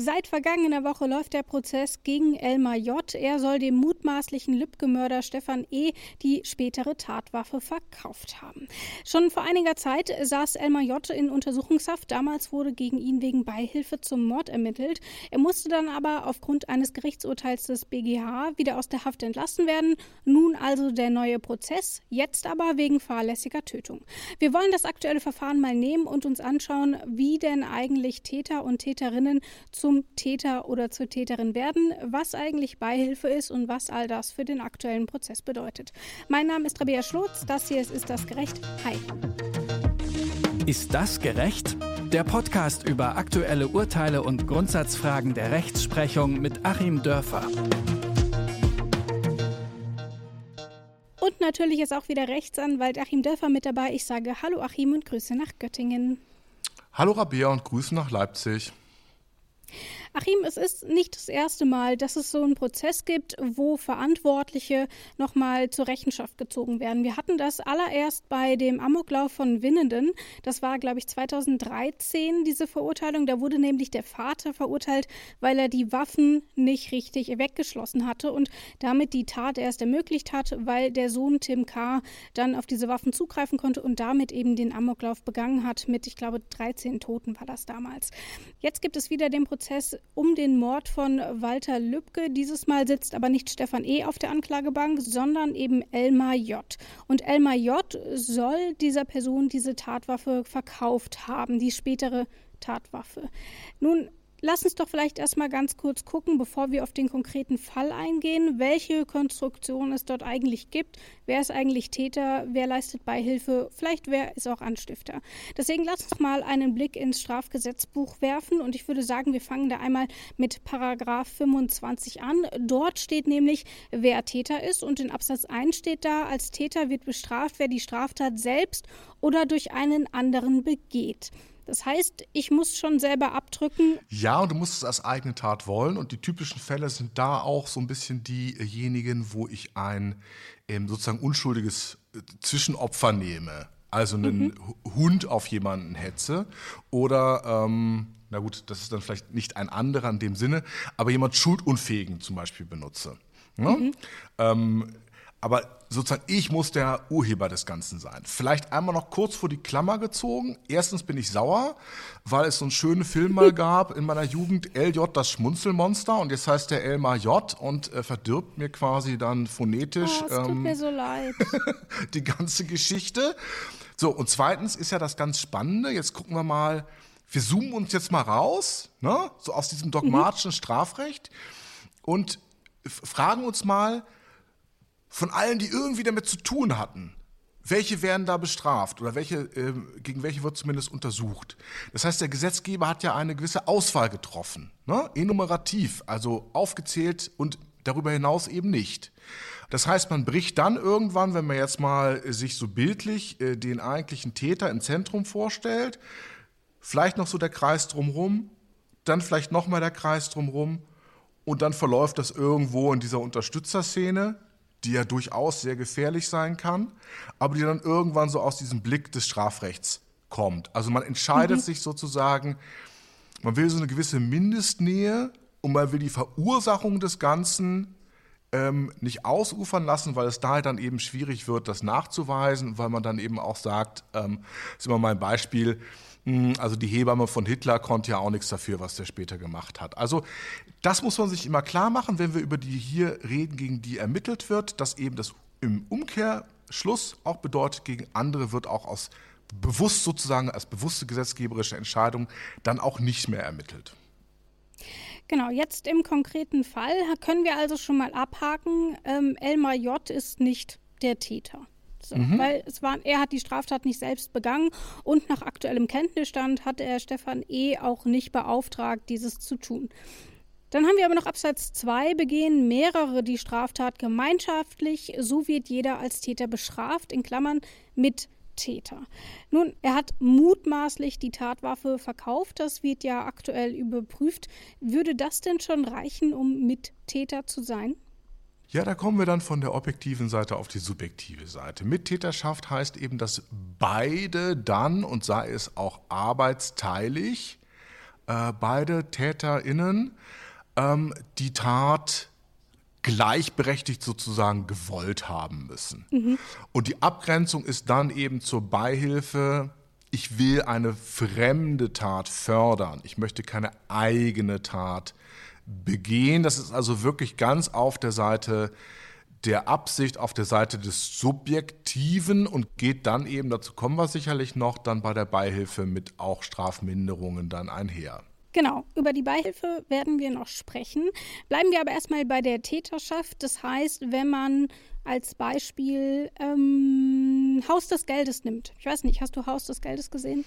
Seit vergangener Woche läuft der Prozess gegen Elmar J. Er soll dem mutmaßlichen Lübcke-Mörder Stefan E. die spätere Tatwaffe verkauft haben. Schon vor einiger Zeit saß Elmar J. in Untersuchungshaft. Damals wurde gegen ihn wegen Beihilfe zum Mord ermittelt. Er musste dann aber aufgrund eines Gerichtsurteils des BGH wieder aus der Haft entlassen werden. Nun also der neue Prozess, jetzt aber wegen fahrlässiger Tötung. Wir wollen das aktuelle Verfahren mal nehmen und uns anschauen, wie denn eigentlich Täter und Täterinnen zu zum Täter oder zur Täterin werden, was eigentlich Beihilfe ist und was all das für den aktuellen Prozess bedeutet. Mein Name ist Rabea Schlotz, das hier ist Ist das gerecht? Hi. Ist das gerecht? Der Podcast über aktuelle Urteile und Grundsatzfragen der Rechtsprechung mit Achim Dörfer. Und natürlich ist auch wieder Rechtsanwalt Achim Dörfer mit dabei. Ich sage Hallo Achim und Grüße nach Göttingen. Hallo Rabea und Grüße nach Leipzig. Achim, es ist nicht das erste Mal, dass es so einen Prozess gibt, wo Verantwortliche nochmal zur Rechenschaft gezogen werden. Wir hatten das allererst bei dem Amoklauf von Winnenden. Das war, glaube ich, 2013 diese Verurteilung. Da wurde nämlich der Vater verurteilt, weil er die Waffen nicht richtig weggeschlossen hatte und damit die Tat erst ermöglicht hat, weil der Sohn Tim K. dann auf diese Waffen zugreifen konnte und damit eben den Amoklauf begangen hat mit, ich glaube, 13 Toten war das damals. Jetzt gibt es wieder den Prozess um den Mord von Walter Lübcke. Dieses Mal sitzt aber nicht Stefan E. auf der Anklagebank, sondern eben Elmar J. Und Elmar J. soll dieser Person diese Tatwaffe verkauft haben, die spätere Tatwaffe. Nun Lass uns doch vielleicht erstmal ganz kurz gucken, bevor wir auf den konkreten Fall eingehen, welche Konstruktion es dort eigentlich gibt. Wer ist eigentlich Täter? Wer leistet Beihilfe? Vielleicht wer ist auch Anstifter? Deswegen lass uns mal einen Blick ins Strafgesetzbuch werfen und ich würde sagen, wir fangen da einmal mit Paragraph 25 an. Dort steht nämlich, wer Täter ist und in Absatz 1 steht da, als Täter wird bestraft, wer die Straftat selbst oder durch einen anderen begeht. Das heißt, ich muss schon selber abdrücken. Ja, und du musst es als eigene Tat wollen. Und die typischen Fälle sind da auch so ein bisschen diejenigen, wo ich ein ähm, sozusagen unschuldiges äh, Zwischenopfer nehme. Also einen mhm. Hund auf jemanden hetze oder ähm, na gut, das ist dann vielleicht nicht ein anderer in dem Sinne, aber jemand Schuldunfähigen zum Beispiel benutze. Ne? Mhm. Ähm, aber sozusagen, ich muss der Urheber des Ganzen sein. Vielleicht einmal noch kurz vor die Klammer gezogen. Erstens bin ich sauer, weil es so einen schönen Film mal gab in meiner Jugend, LJ, das Schmunzelmonster. Und jetzt heißt der Elmar J und äh, verdirbt mir quasi dann phonetisch oh, es tut ähm, mir so leid. die ganze Geschichte. So, und zweitens ist ja das ganz Spannende. Jetzt gucken wir mal, wir zoomen uns jetzt mal raus, ne? so aus diesem dogmatischen mhm. Strafrecht und fragen uns mal, von allen, die irgendwie damit zu tun hatten, welche werden da bestraft oder welche, äh, gegen welche wird zumindest untersucht. Das heißt, der Gesetzgeber hat ja eine gewisse Auswahl getroffen, ne? enumerativ, also aufgezählt und darüber hinaus eben nicht. Das heißt, man bricht dann irgendwann, wenn man jetzt mal sich so bildlich äh, den eigentlichen Täter im Zentrum vorstellt, vielleicht noch so der Kreis drumherum, dann vielleicht nochmal der Kreis drumherum und dann verläuft das irgendwo in dieser Unterstützerszene die ja durchaus sehr gefährlich sein kann, aber die dann irgendwann so aus diesem Blick des Strafrechts kommt. Also man entscheidet mhm. sich sozusagen, man will so eine gewisse Mindestnähe und man will die Verursachung des Ganzen ähm, nicht ausufern lassen, weil es daher dann eben schwierig wird, das nachzuweisen, weil man dann eben auch sagt, ähm, das ist immer mein Beispiel, hm, also die Hebamme von Hitler konnte ja auch nichts dafür, was der später gemacht hat. Also das muss man sich immer klar machen, wenn wir über die hier reden, gegen die ermittelt wird, dass eben das im Umkehrschluss auch bedeutet, gegen andere wird auch aus bewusst sozusagen als bewusste gesetzgeberische Entscheidung dann auch nicht mehr ermittelt. Genau, jetzt im konkreten Fall können wir also schon mal abhaken, ähm, Elmar J. ist nicht der Täter. So, mhm. Weil es war, er hat die Straftat nicht selbst begangen und nach aktuellem Kenntnisstand hat er Stefan E. auch nicht beauftragt, dieses zu tun. Dann haben wir aber noch Absatz 2, begehen mehrere die Straftat gemeinschaftlich, so wird jeder als Täter bestraft, in Klammern mit Täter. Nun, er hat mutmaßlich die Tatwaffe verkauft, das wird ja aktuell überprüft. Würde das denn schon reichen, um Mittäter zu sein? Ja, da kommen wir dann von der objektiven Seite auf die subjektive Seite. Mittäterschaft heißt eben, dass beide dann, und sei es auch arbeitsteilig, äh, beide TäterInnen ähm, die Tat gleichberechtigt sozusagen gewollt haben müssen. Mhm. Und die Abgrenzung ist dann eben zur Beihilfe, ich will eine fremde Tat fördern, ich möchte keine eigene Tat begehen. Das ist also wirklich ganz auf der Seite der Absicht, auf der Seite des Subjektiven und geht dann eben, dazu kommen wir sicherlich noch, dann bei der Beihilfe mit auch Strafminderungen dann einher. Genau, über die Beihilfe werden wir noch sprechen. Bleiben wir aber erstmal bei der Täterschaft. Das heißt, wenn man als Beispiel ähm, Haus des Geldes nimmt. Ich weiß nicht, hast du Haus des Geldes gesehen?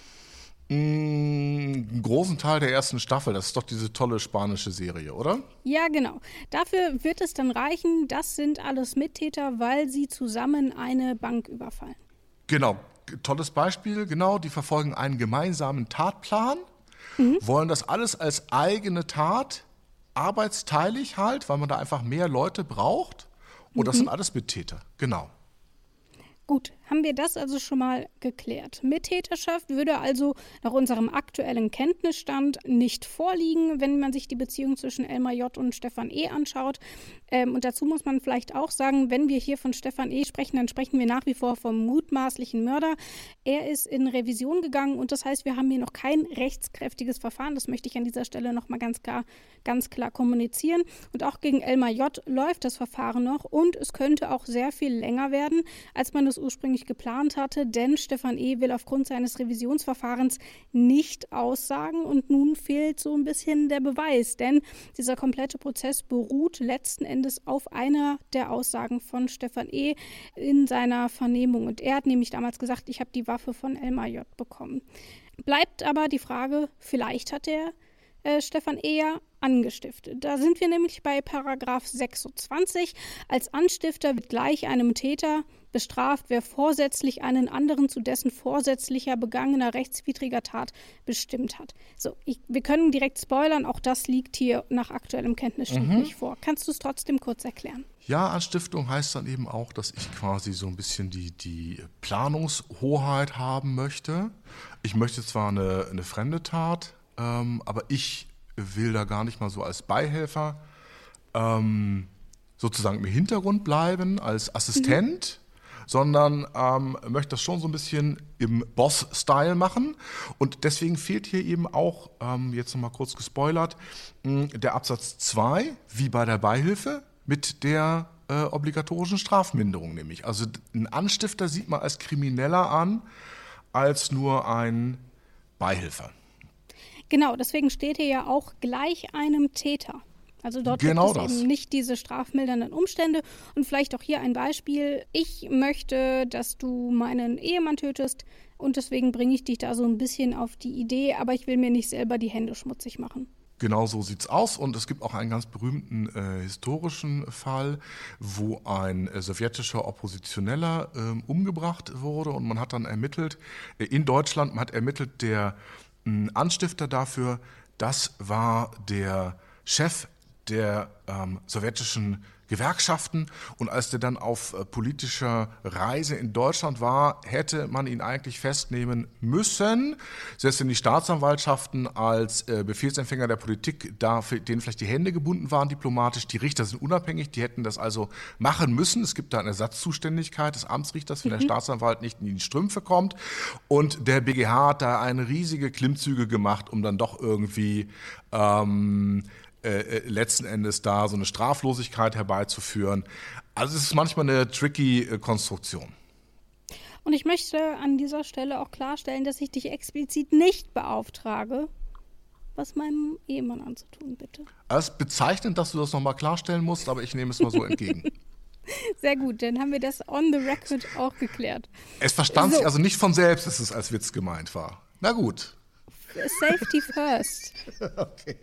Mm, einen großen Teil der ersten Staffel. Das ist doch diese tolle spanische Serie, oder? Ja, genau. Dafür wird es dann reichen, das sind alles Mittäter, weil sie zusammen eine Bank überfallen. Genau, tolles Beispiel. Genau, die verfolgen einen gemeinsamen Tatplan mhm. wollen das alles als eigene Tat, arbeitsteilig halt, weil man da einfach mehr Leute braucht. Und mhm. das sind alles Mittäter, genau. Gut, haben wir das also schon mal geklärt. Mittäterschaft würde also nach unserem aktuellen Kenntnisstand nicht vorliegen, wenn man sich die Beziehung zwischen Elmar J. und Stefan E. anschaut. Ähm, und dazu muss man vielleicht auch sagen, wenn wir hier von Stefan E. sprechen, dann sprechen wir nach wie vor vom mutmaßlichen Mörder. Er ist in Revision gegangen und das heißt, wir haben hier noch kein rechtskräftiges Verfahren. Das möchte ich an dieser Stelle nochmal ganz klar, ganz klar kommunizieren. Und auch gegen Elmar J. läuft das Verfahren noch und es könnte auch sehr viel länger werden, als man es ursprünglich ursprünglich geplant hatte, denn Stefan E. will aufgrund seines Revisionsverfahrens nicht aussagen und nun fehlt so ein bisschen der Beweis, denn dieser komplette Prozess beruht letzten Endes auf einer der Aussagen von Stefan E. in seiner Vernehmung und er hat nämlich damals gesagt, ich habe die Waffe von Elmar J. bekommen. Bleibt aber die Frage, vielleicht hat er äh, Stefan Eher angestiftet. Da sind wir nämlich bei Paragraph 26. Als Anstifter wird gleich einem Täter bestraft, wer vorsätzlich einen anderen zu dessen vorsätzlicher begangener rechtswidriger Tat bestimmt hat. So, ich, wir können direkt spoilern, auch das liegt hier nach aktuellem Kenntnisstand mhm. nicht vor. Kannst du es trotzdem kurz erklären? Ja, Anstiftung heißt dann eben auch, dass ich quasi so ein bisschen die, die Planungshoheit haben möchte. Ich möchte zwar eine, eine fremde Tat ähm, aber ich will da gar nicht mal so als Beihelfer ähm, sozusagen im Hintergrund bleiben, als Assistent. Mhm sondern ähm, möchte das schon so ein bisschen im Boss-Style machen. Und deswegen fehlt hier eben auch, ähm, jetzt nochmal kurz gespoilert, mh, der Absatz 2, wie bei der Beihilfe, mit der äh, obligatorischen Strafminderung nämlich. Also ein Anstifter sieht man als krimineller an, als nur ein Beihilfer. Genau, deswegen steht hier ja auch gleich einem Täter. Also dort genau gibt es das. eben nicht diese strafmildernden Umstände. Und vielleicht auch hier ein Beispiel. Ich möchte, dass du meinen Ehemann tötest und deswegen bringe ich dich da so ein bisschen auf die Idee, aber ich will mir nicht selber die Hände schmutzig machen. Genau so sieht's aus und es gibt auch einen ganz berühmten äh, historischen Fall, wo ein äh, sowjetischer Oppositioneller äh, umgebracht wurde und man hat dann ermittelt äh, in Deutschland, man hat ermittelt, der Anstifter dafür, das war der Chef der ähm, sowjetischen Gewerkschaften. Und als der dann auf äh, politischer Reise in Deutschland war, hätte man ihn eigentlich festnehmen müssen. Selbst wenn die Staatsanwaltschaften als äh, Befehlsempfänger der Politik, da denen vielleicht die Hände gebunden waren diplomatisch, die Richter sind unabhängig, die hätten das also machen müssen. Es gibt da eine Ersatzzuständigkeit des Amtsrichters, wenn mhm. der Staatsanwalt nicht in die Strümpfe kommt. Und der BGH hat da eine riesige Klimmzüge gemacht, um dann doch irgendwie ähm, äh, äh, letzten Endes da so eine Straflosigkeit herbeizuführen. Also es ist manchmal eine tricky äh, Konstruktion. Und ich möchte an dieser Stelle auch klarstellen, dass ich dich explizit nicht beauftrage, was meinem Ehemann anzutun, bitte. Es ist bezeichnend, dass du das nochmal klarstellen musst, aber ich nehme es mal so entgegen. Sehr gut, dann haben wir das on the record auch geklärt. Es verstand so. sich also nicht von selbst, dass es als Witz gemeint war. Na gut. Safety first. okay.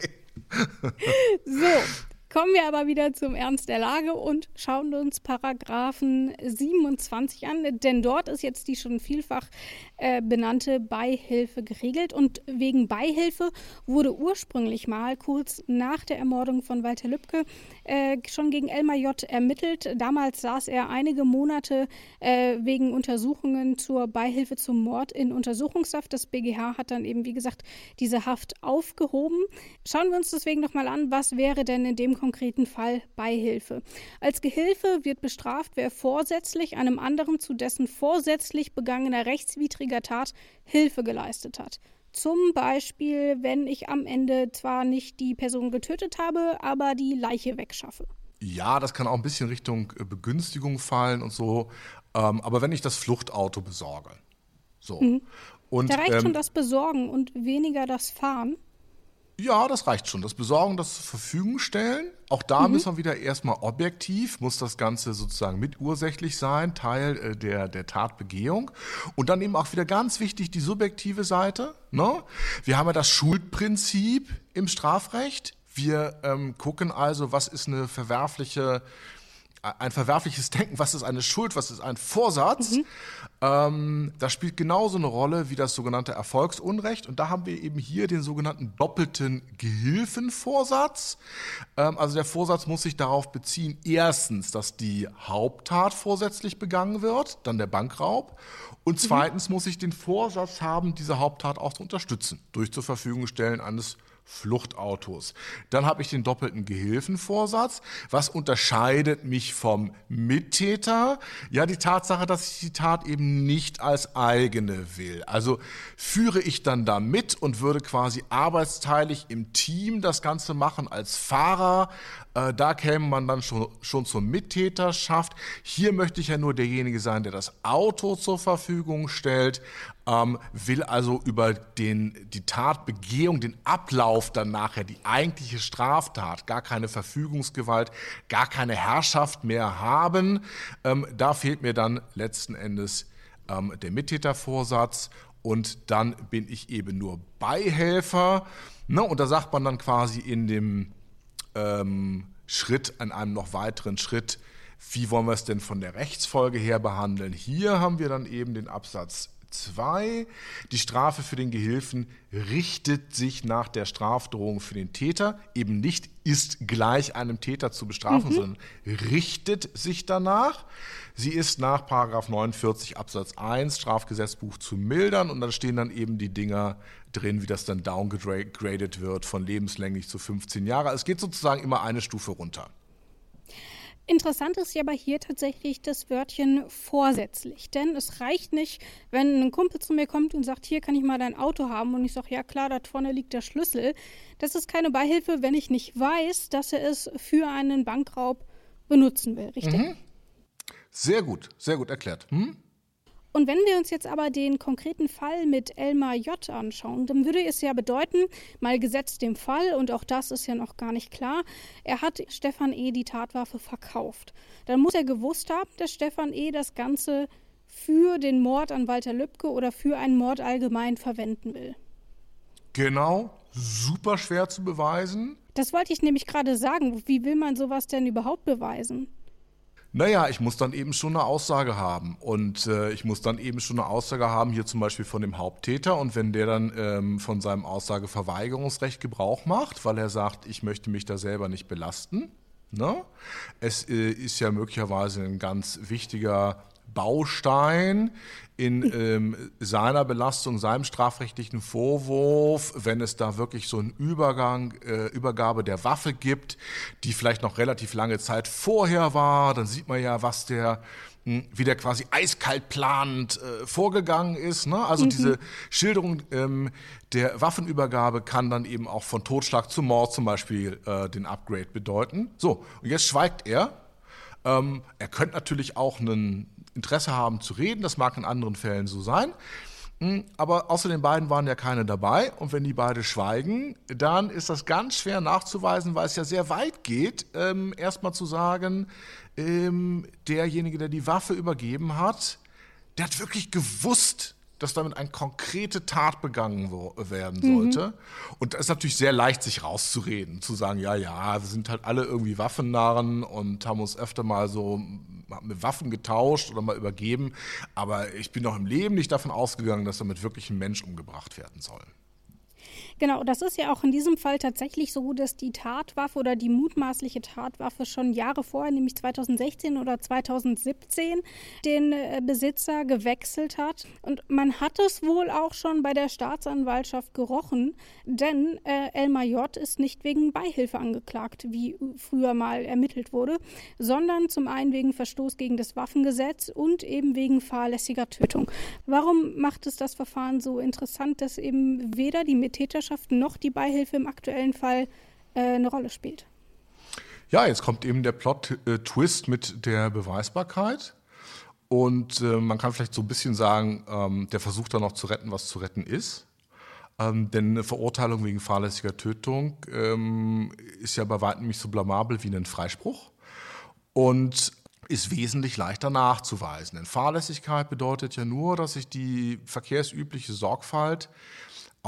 So, Kommen wir aber wieder zum Ernst der Lage und schauen uns Paragraphen 27 an, denn dort ist jetzt die schon vielfach äh, benannte Beihilfe geregelt und wegen Beihilfe wurde ursprünglich mal kurz nach der Ermordung von Walter Lübcke äh, schon gegen Elmar J. ermittelt. Damals saß er einige Monate äh, wegen Untersuchungen zur Beihilfe zum Mord in Untersuchungshaft. Das BGH hat dann eben, wie gesagt, diese Haft aufgehoben. Schauen wir uns deswegen nochmal an, was wäre denn in dem konkreten Fall Beihilfe. Als Gehilfe wird bestraft, wer vorsätzlich einem anderen zu dessen vorsätzlich begangener rechtswidriger Tat Hilfe geleistet hat. Zum Beispiel, wenn ich am Ende zwar nicht die Person getötet habe, aber die Leiche wegschaffe. Ja, das kann auch ein bisschen Richtung äh, Begünstigung fallen und so. Ähm, aber wenn ich das Fluchtauto besorge. So. Mhm. Und, da reicht ähm, schon das Besorgen und weniger das Fahren. Ja, das reicht schon. Das Besorgen, das zur Verfügung stellen. Auch da mhm. müssen wir wieder erstmal objektiv, muss das Ganze sozusagen mitursächlich sein, Teil äh, der, der Tatbegehung. Und dann eben auch wieder ganz wichtig die subjektive Seite. Ne? Wir haben ja das Schuldprinzip im Strafrecht. Wir ähm, gucken also, was ist eine verwerfliche ein verwerfliches Denken, was ist eine Schuld, was ist ein Vorsatz. Mhm. Ähm, das spielt genauso eine Rolle wie das sogenannte Erfolgsunrecht. Und da haben wir eben hier den sogenannten doppelten Gehilfenvorsatz. Ähm, also der Vorsatz muss sich darauf beziehen, erstens, dass die Haupttat vorsätzlich begangen wird, dann der Bankraub. Und mhm. zweitens mhm. muss ich den Vorsatz haben, diese Haupttat auch zu unterstützen, durch zur Verfügung stellen eines Fluchtautos. Dann habe ich den doppelten Gehilfenvorsatz. Was unterscheidet mich vom Mittäter? Ja, die Tatsache, dass ich die Tat eben nicht als eigene will. Also führe ich dann da mit und würde quasi arbeitsteilig im Team das Ganze machen als Fahrer. Äh, da käme man dann schon, schon zur Mittäterschaft. Hier möchte ich ja nur derjenige sein, der das Auto zur Verfügung stellt ähm, will also über den, die Tatbegehung, den Ablauf dann nachher, die eigentliche Straftat, gar keine Verfügungsgewalt, gar keine Herrschaft mehr haben. Ähm, da fehlt mir dann letzten Endes ähm, der Mittätervorsatz und dann bin ich eben nur Beihelfer. Ne? Und da sagt man dann quasi in dem ähm, Schritt, an einem noch weiteren Schritt, wie wollen wir es denn von der Rechtsfolge her behandeln? Hier haben wir dann eben den Absatz 2. Die Strafe für den Gehilfen richtet sich nach der Strafdrohung für den Täter, eben nicht ist gleich einem Täter zu bestrafen, mhm. sondern richtet sich danach. Sie ist nach 49 Absatz 1 Strafgesetzbuch zu mildern und dann stehen dann eben die Dinger drin, wie das dann downgegradet wird von lebenslänglich zu 15 Jahre. Es geht sozusagen immer eine Stufe runter. Interessant ist ja aber hier tatsächlich das Wörtchen vorsätzlich. Denn es reicht nicht, wenn ein Kumpel zu mir kommt und sagt, hier kann ich mal dein Auto haben und ich sage, ja klar, da vorne liegt der Schlüssel. Das ist keine Beihilfe, wenn ich nicht weiß, dass er es für einen Bankraub benutzen will, richtig? Mhm. Sehr gut, sehr gut erklärt. Hm? Und wenn wir uns jetzt aber den konkreten Fall mit Elmar J. anschauen, dann würde es ja bedeuten, mal gesetzt dem Fall, und auch das ist ja noch gar nicht klar, er hat Stefan E. die Tatwaffe verkauft. Dann muss er gewusst haben, dass Stefan E. das Ganze für den Mord an Walter Lübcke oder für einen Mord allgemein verwenden will. Genau, super schwer zu beweisen. Das wollte ich nämlich gerade sagen. Wie will man sowas denn überhaupt beweisen? Naja, ich muss dann eben schon eine Aussage haben. Und äh, ich muss dann eben schon eine Aussage haben, hier zum Beispiel von dem Haupttäter. Und wenn der dann ähm, von seinem Aussageverweigerungsrecht Gebrauch macht, weil er sagt, ich möchte mich da selber nicht belasten, ne? es äh, ist ja möglicherweise ein ganz wichtiger Baustein in ähm, seiner Belastung, seinem strafrechtlichen Vorwurf, wenn es da wirklich so einen Übergang, äh, Übergabe der Waffe gibt, die vielleicht noch relativ lange Zeit vorher war, dann sieht man ja, was der hm, wie der quasi eiskalt planend äh, vorgegangen ist. Ne? Also mhm. diese Schilderung ähm, der Waffenübergabe kann dann eben auch von Totschlag zu Mord zum Beispiel äh, den Upgrade bedeuten. So, und jetzt schweigt er. Ähm, er könnte natürlich auch einen Interesse haben zu reden. Das mag in anderen Fällen so sein. Hm, aber außer den beiden waren ja keine dabei. Und wenn die beide schweigen, dann ist das ganz schwer nachzuweisen, weil es ja sehr weit geht, ähm, erstmal zu sagen, ähm, derjenige, der die Waffe übergeben hat, der hat wirklich gewusst, dass damit eine konkrete Tat begangen werden sollte. Mhm. Und da ist natürlich sehr leicht, sich rauszureden, zu sagen, ja, ja, wir sind halt alle irgendwie Waffennarren und haben uns öfter mal so mit Waffen getauscht oder mal übergeben. Aber ich bin doch im Leben nicht davon ausgegangen, dass damit wirklich ein Mensch umgebracht werden soll. Genau, das ist ja auch in diesem Fall tatsächlich so, dass die Tatwaffe oder die mutmaßliche Tatwaffe schon Jahre vorher, nämlich 2016 oder 2017, den äh, Besitzer gewechselt hat. Und man hat es wohl auch schon bei der Staatsanwaltschaft gerochen, denn äh, Elmar J. ist nicht wegen Beihilfe angeklagt, wie früher mal ermittelt wurde, sondern zum einen wegen Verstoß gegen das Waffengesetz und eben wegen fahrlässiger Tötung. Warum macht es das Verfahren so interessant, dass eben weder die Mittäterschaft Partnerschaft noch die Beihilfe im aktuellen Fall äh, eine Rolle spielt. Ja, jetzt kommt eben der Plot-Twist mit der Beweisbarkeit. Und äh, man kann vielleicht so ein bisschen sagen, ähm, der versucht da noch zu retten, was zu retten ist. Ähm, denn eine Verurteilung wegen fahrlässiger Tötung ähm, ist ja bei weitem nicht so blamabel wie ein Freispruch und ist wesentlich leichter nachzuweisen. Denn Fahrlässigkeit bedeutet ja nur, dass ich die verkehrsübliche Sorgfalt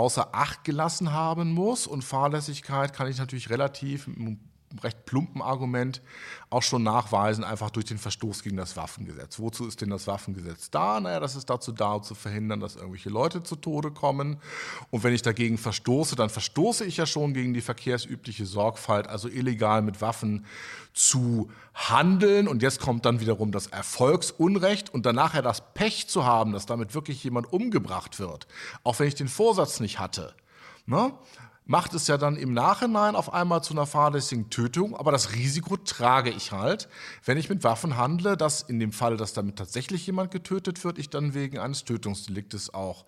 außer Acht gelassen haben muss. Und Fahrlässigkeit kann ich natürlich relativ recht plumpen Argument auch schon nachweisen, einfach durch den Verstoß gegen das Waffengesetz. Wozu ist denn das Waffengesetz da? Naja, das ist dazu da, um zu verhindern, dass irgendwelche Leute zu Tode kommen. Und wenn ich dagegen verstoße, dann verstoße ich ja schon gegen die verkehrsübliche Sorgfalt, also illegal mit Waffen zu handeln. Und jetzt kommt dann wiederum das Erfolgsunrecht und danach ja das Pech zu haben, dass damit wirklich jemand umgebracht wird, auch wenn ich den Vorsatz nicht hatte. Ne? Macht es ja dann im Nachhinein auf einmal zu einer fahrlässigen Tötung, aber das Risiko trage ich halt, wenn ich mit Waffen handle, dass in dem Fall, dass damit tatsächlich jemand getötet wird, ich dann wegen eines Tötungsdeliktes auch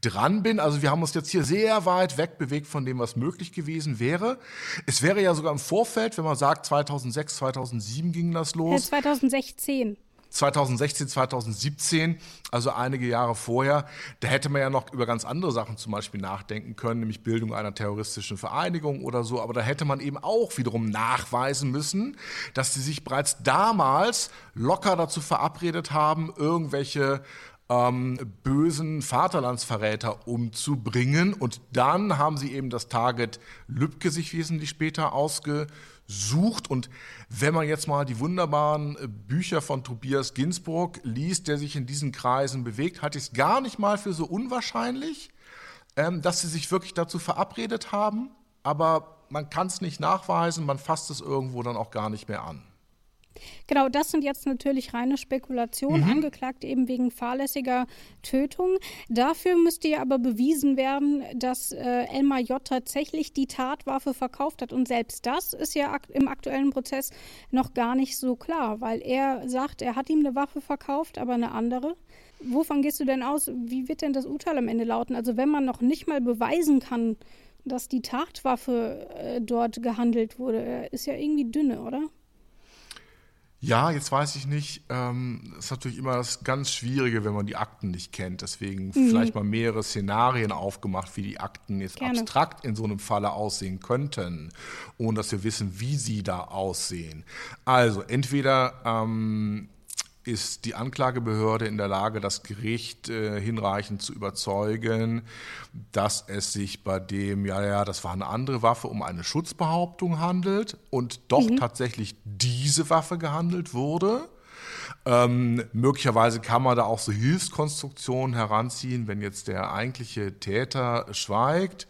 dran bin. Also wir haben uns jetzt hier sehr weit weg bewegt von dem, was möglich gewesen wäre. Es wäre ja sogar im Vorfeld, wenn man sagt, 2006, 2007 ging das los. 2016. 2016, 2017, also einige Jahre vorher, da hätte man ja noch über ganz andere Sachen zum Beispiel nachdenken können, nämlich Bildung einer terroristischen Vereinigung oder so. Aber da hätte man eben auch wiederum nachweisen müssen, dass sie sich bereits damals locker dazu verabredet haben, irgendwelche ähm, bösen Vaterlandsverräter umzubringen. Und dann haben sie eben das Target Lübcke sich wesentlich später ausgesucht sucht. Und wenn man jetzt mal die wunderbaren äh, Bücher von Tobias Ginsburg liest, der sich in diesen Kreisen bewegt, halte ich es gar nicht mal für so unwahrscheinlich, ähm, dass sie sich wirklich dazu verabredet haben. Aber man kann es nicht nachweisen, man fasst es irgendwo dann auch gar nicht mehr an. Genau, das sind jetzt natürlich reine Spekulationen, mhm. angeklagt eben wegen fahrlässiger Tötung. Dafür müsste ja aber bewiesen werden, dass äh, Elmar J. tatsächlich die Tatwaffe verkauft hat. Und selbst das ist ja ak im aktuellen Prozess noch gar nicht so klar, weil er sagt, er hat ihm eine Waffe verkauft, aber eine andere. Wovon gehst du denn aus? Wie wird denn das Urteil am Ende lauten? Also wenn man noch nicht mal beweisen kann, dass die Tatwaffe äh, dort gehandelt wurde, ist ja irgendwie dünne, oder? Ja, jetzt weiß ich nicht. Ähm, ist natürlich immer das ganz Schwierige, wenn man die Akten nicht kennt. Deswegen mhm. vielleicht mal mehrere Szenarien aufgemacht, wie die Akten jetzt Gerne. abstrakt in so einem Falle aussehen könnten, ohne dass wir wissen, wie sie da aussehen. Also entweder ähm, ist die Anklagebehörde in der Lage, das Gericht äh, hinreichend zu überzeugen, dass es sich bei dem, ja, ja, das war eine andere Waffe, um eine Schutzbehauptung handelt und doch mhm. tatsächlich diese Waffe gehandelt wurde. Ähm, möglicherweise kann man da auch so Hilfskonstruktionen heranziehen, wenn jetzt der eigentliche Täter schweigt,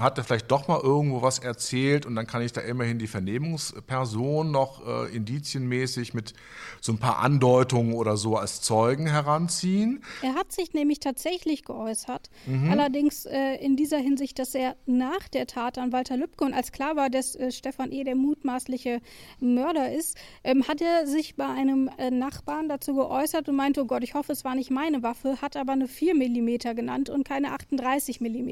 hat er vielleicht doch mal irgendwo was erzählt und dann kann ich da immerhin die Vernehmungsperson noch äh, indizienmäßig mit so ein paar Andeutungen oder so als Zeugen heranziehen. Er hat sich nämlich tatsächlich geäußert, mhm. allerdings äh, in dieser Hinsicht, dass er nach der Tat an Walter Lübcke und als klar war, dass äh, Stefan E. der mutmaßliche Mörder ist, ähm, hat er sich bei einem äh, Nachbarn dazu geäußert und meinte, oh Gott, ich hoffe, es war nicht meine Waffe, hat aber eine 4 mm genannt und keine 38 mm.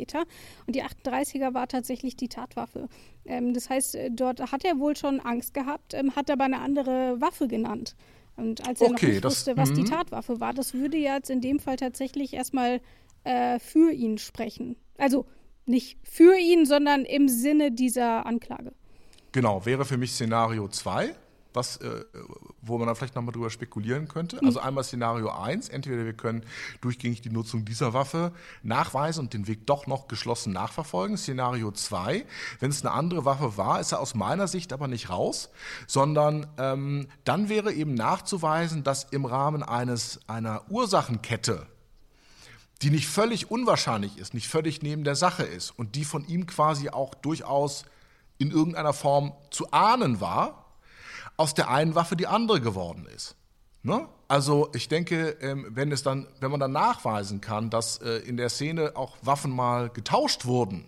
Und die 38 30er war tatsächlich die Tatwaffe. Ähm, das heißt, äh, dort hat er wohl schon Angst gehabt, ähm, hat aber eine andere Waffe genannt. Und als er okay, noch nicht das, wusste, was die mhm. Tatwaffe war, das würde jetzt in dem Fall tatsächlich erstmal äh, für ihn sprechen. Also nicht für ihn, sondern im Sinne dieser Anklage. Genau, wäre für mich Szenario 2, was, äh, wo man dann vielleicht nochmal drüber spekulieren könnte. Also einmal Szenario 1, entweder wir können durchgängig die Nutzung dieser Waffe nachweisen und den Weg doch noch geschlossen nachverfolgen. Szenario 2, wenn es eine andere Waffe war, ist er aus meiner Sicht aber nicht raus, sondern ähm, dann wäre eben nachzuweisen, dass im Rahmen eines einer Ursachenkette die nicht völlig unwahrscheinlich ist, nicht völlig neben der Sache ist und die von ihm quasi auch durchaus in irgendeiner Form zu ahnen war, aus der einen Waffe die andere geworden ist. Ne? Also ich denke, ähm, wenn es dann, wenn man dann nachweisen kann, dass äh, in der Szene auch Waffen mal getauscht wurden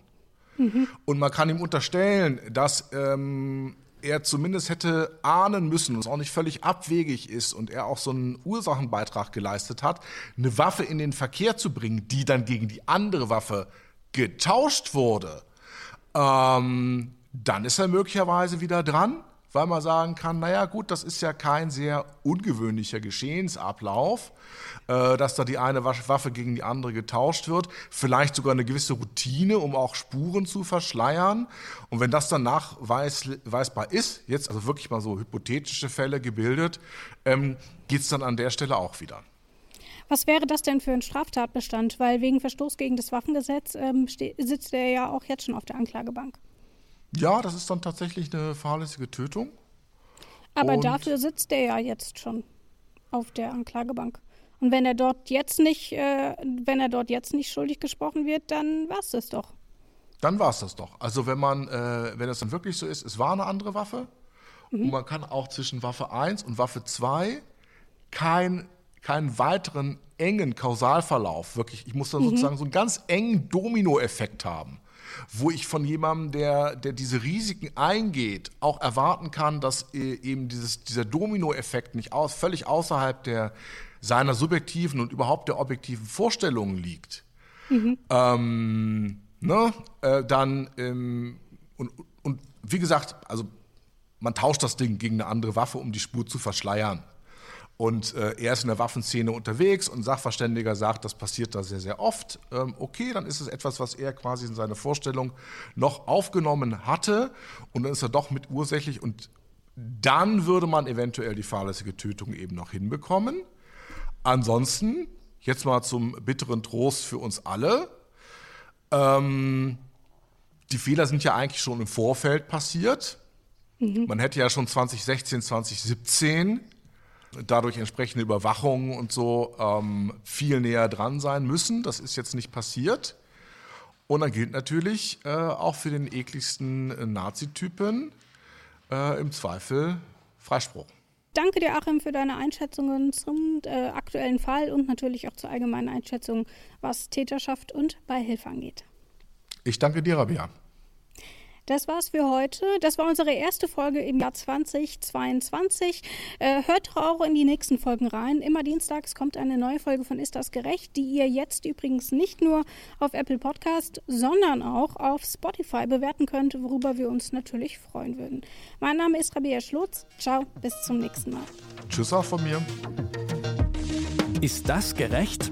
mhm. und man kann ihm unterstellen, dass ähm, er zumindest hätte ahnen müssen und es auch nicht völlig abwegig ist und er auch so einen Ursachenbeitrag geleistet hat, eine Waffe in den Verkehr zu bringen, die dann gegen die andere Waffe getauscht wurde, ähm, dann ist er möglicherweise wieder dran weil man sagen kann, naja gut, das ist ja kein sehr ungewöhnlicher Geschehensablauf, äh, dass da die eine Waffe gegen die andere getauscht wird, vielleicht sogar eine gewisse Routine, um auch Spuren zu verschleiern. Und wenn das dann nachweisbar ist, jetzt also wirklich mal so hypothetische Fälle gebildet, ähm, geht es dann an der Stelle auch wieder. Was wäre das denn für ein Straftatbestand? Weil wegen Verstoß gegen das Waffengesetz ähm, sitzt er ja auch jetzt schon auf der Anklagebank. Ja, das ist dann tatsächlich eine fahrlässige Tötung. Aber Und dafür sitzt er ja jetzt schon auf der Anklagebank. Und wenn er dort jetzt nicht, äh, wenn er dort jetzt nicht schuldig gesprochen wird, dann war es das doch. Dann war es das doch. Also wenn man, äh, wenn es dann wirklich so ist, es war eine andere Waffe mhm. und man kann auch zwischen Waffe 1 und Waffe 2 kein, keinen weiteren engen Kausalverlauf, wirklich, ich muss dann mhm. sozusagen so einen ganz engen Dominoeffekt haben wo ich von jemandem, der, der diese Risiken eingeht, auch erwarten kann, dass äh, eben dieses, dieser Dominoeffekt nicht aus, völlig außerhalb der, seiner subjektiven und überhaupt der objektiven Vorstellungen liegt. Mhm. Ähm, ne, äh, dann ähm, und, und wie gesagt, also man tauscht das Ding gegen eine andere Waffe, um die Spur zu verschleiern. Und äh, er ist in der Waffenszene unterwegs und ein Sachverständiger sagt, das passiert da sehr, sehr oft. Ähm, okay, dann ist es etwas, was er quasi in seine Vorstellung noch aufgenommen hatte und dann ist er doch mit ursächlich und dann würde man eventuell die fahrlässige Tötung eben noch hinbekommen. Ansonsten, jetzt mal zum bitteren Trost für uns alle, ähm, die Fehler sind ja eigentlich schon im Vorfeld passiert. Mhm. Man hätte ja schon 2016, 2017 dadurch entsprechende Überwachung und so ähm, viel näher dran sein müssen. Das ist jetzt nicht passiert. Und dann gilt natürlich äh, auch für den ekligsten äh, Nazi-Typen äh, im Zweifel Freispruch. Danke dir, Achim, für deine Einschätzungen zum äh, aktuellen Fall und natürlich auch zur allgemeinen Einschätzung, was Täterschaft und Beihilfe angeht. Ich danke dir, Rabia. Das war's für heute. Das war unsere erste Folge im Jahr 2022. Äh, hört auch in die nächsten Folgen rein. Immer dienstags kommt eine neue Folge von Ist das gerecht, die ihr jetzt übrigens nicht nur auf Apple Podcast, sondern auch auf Spotify bewerten könnt, worüber wir uns natürlich freuen würden. Mein Name ist Rabia Schlotz. Ciao, bis zum nächsten Mal. Tschüss auch von mir. Ist das gerecht?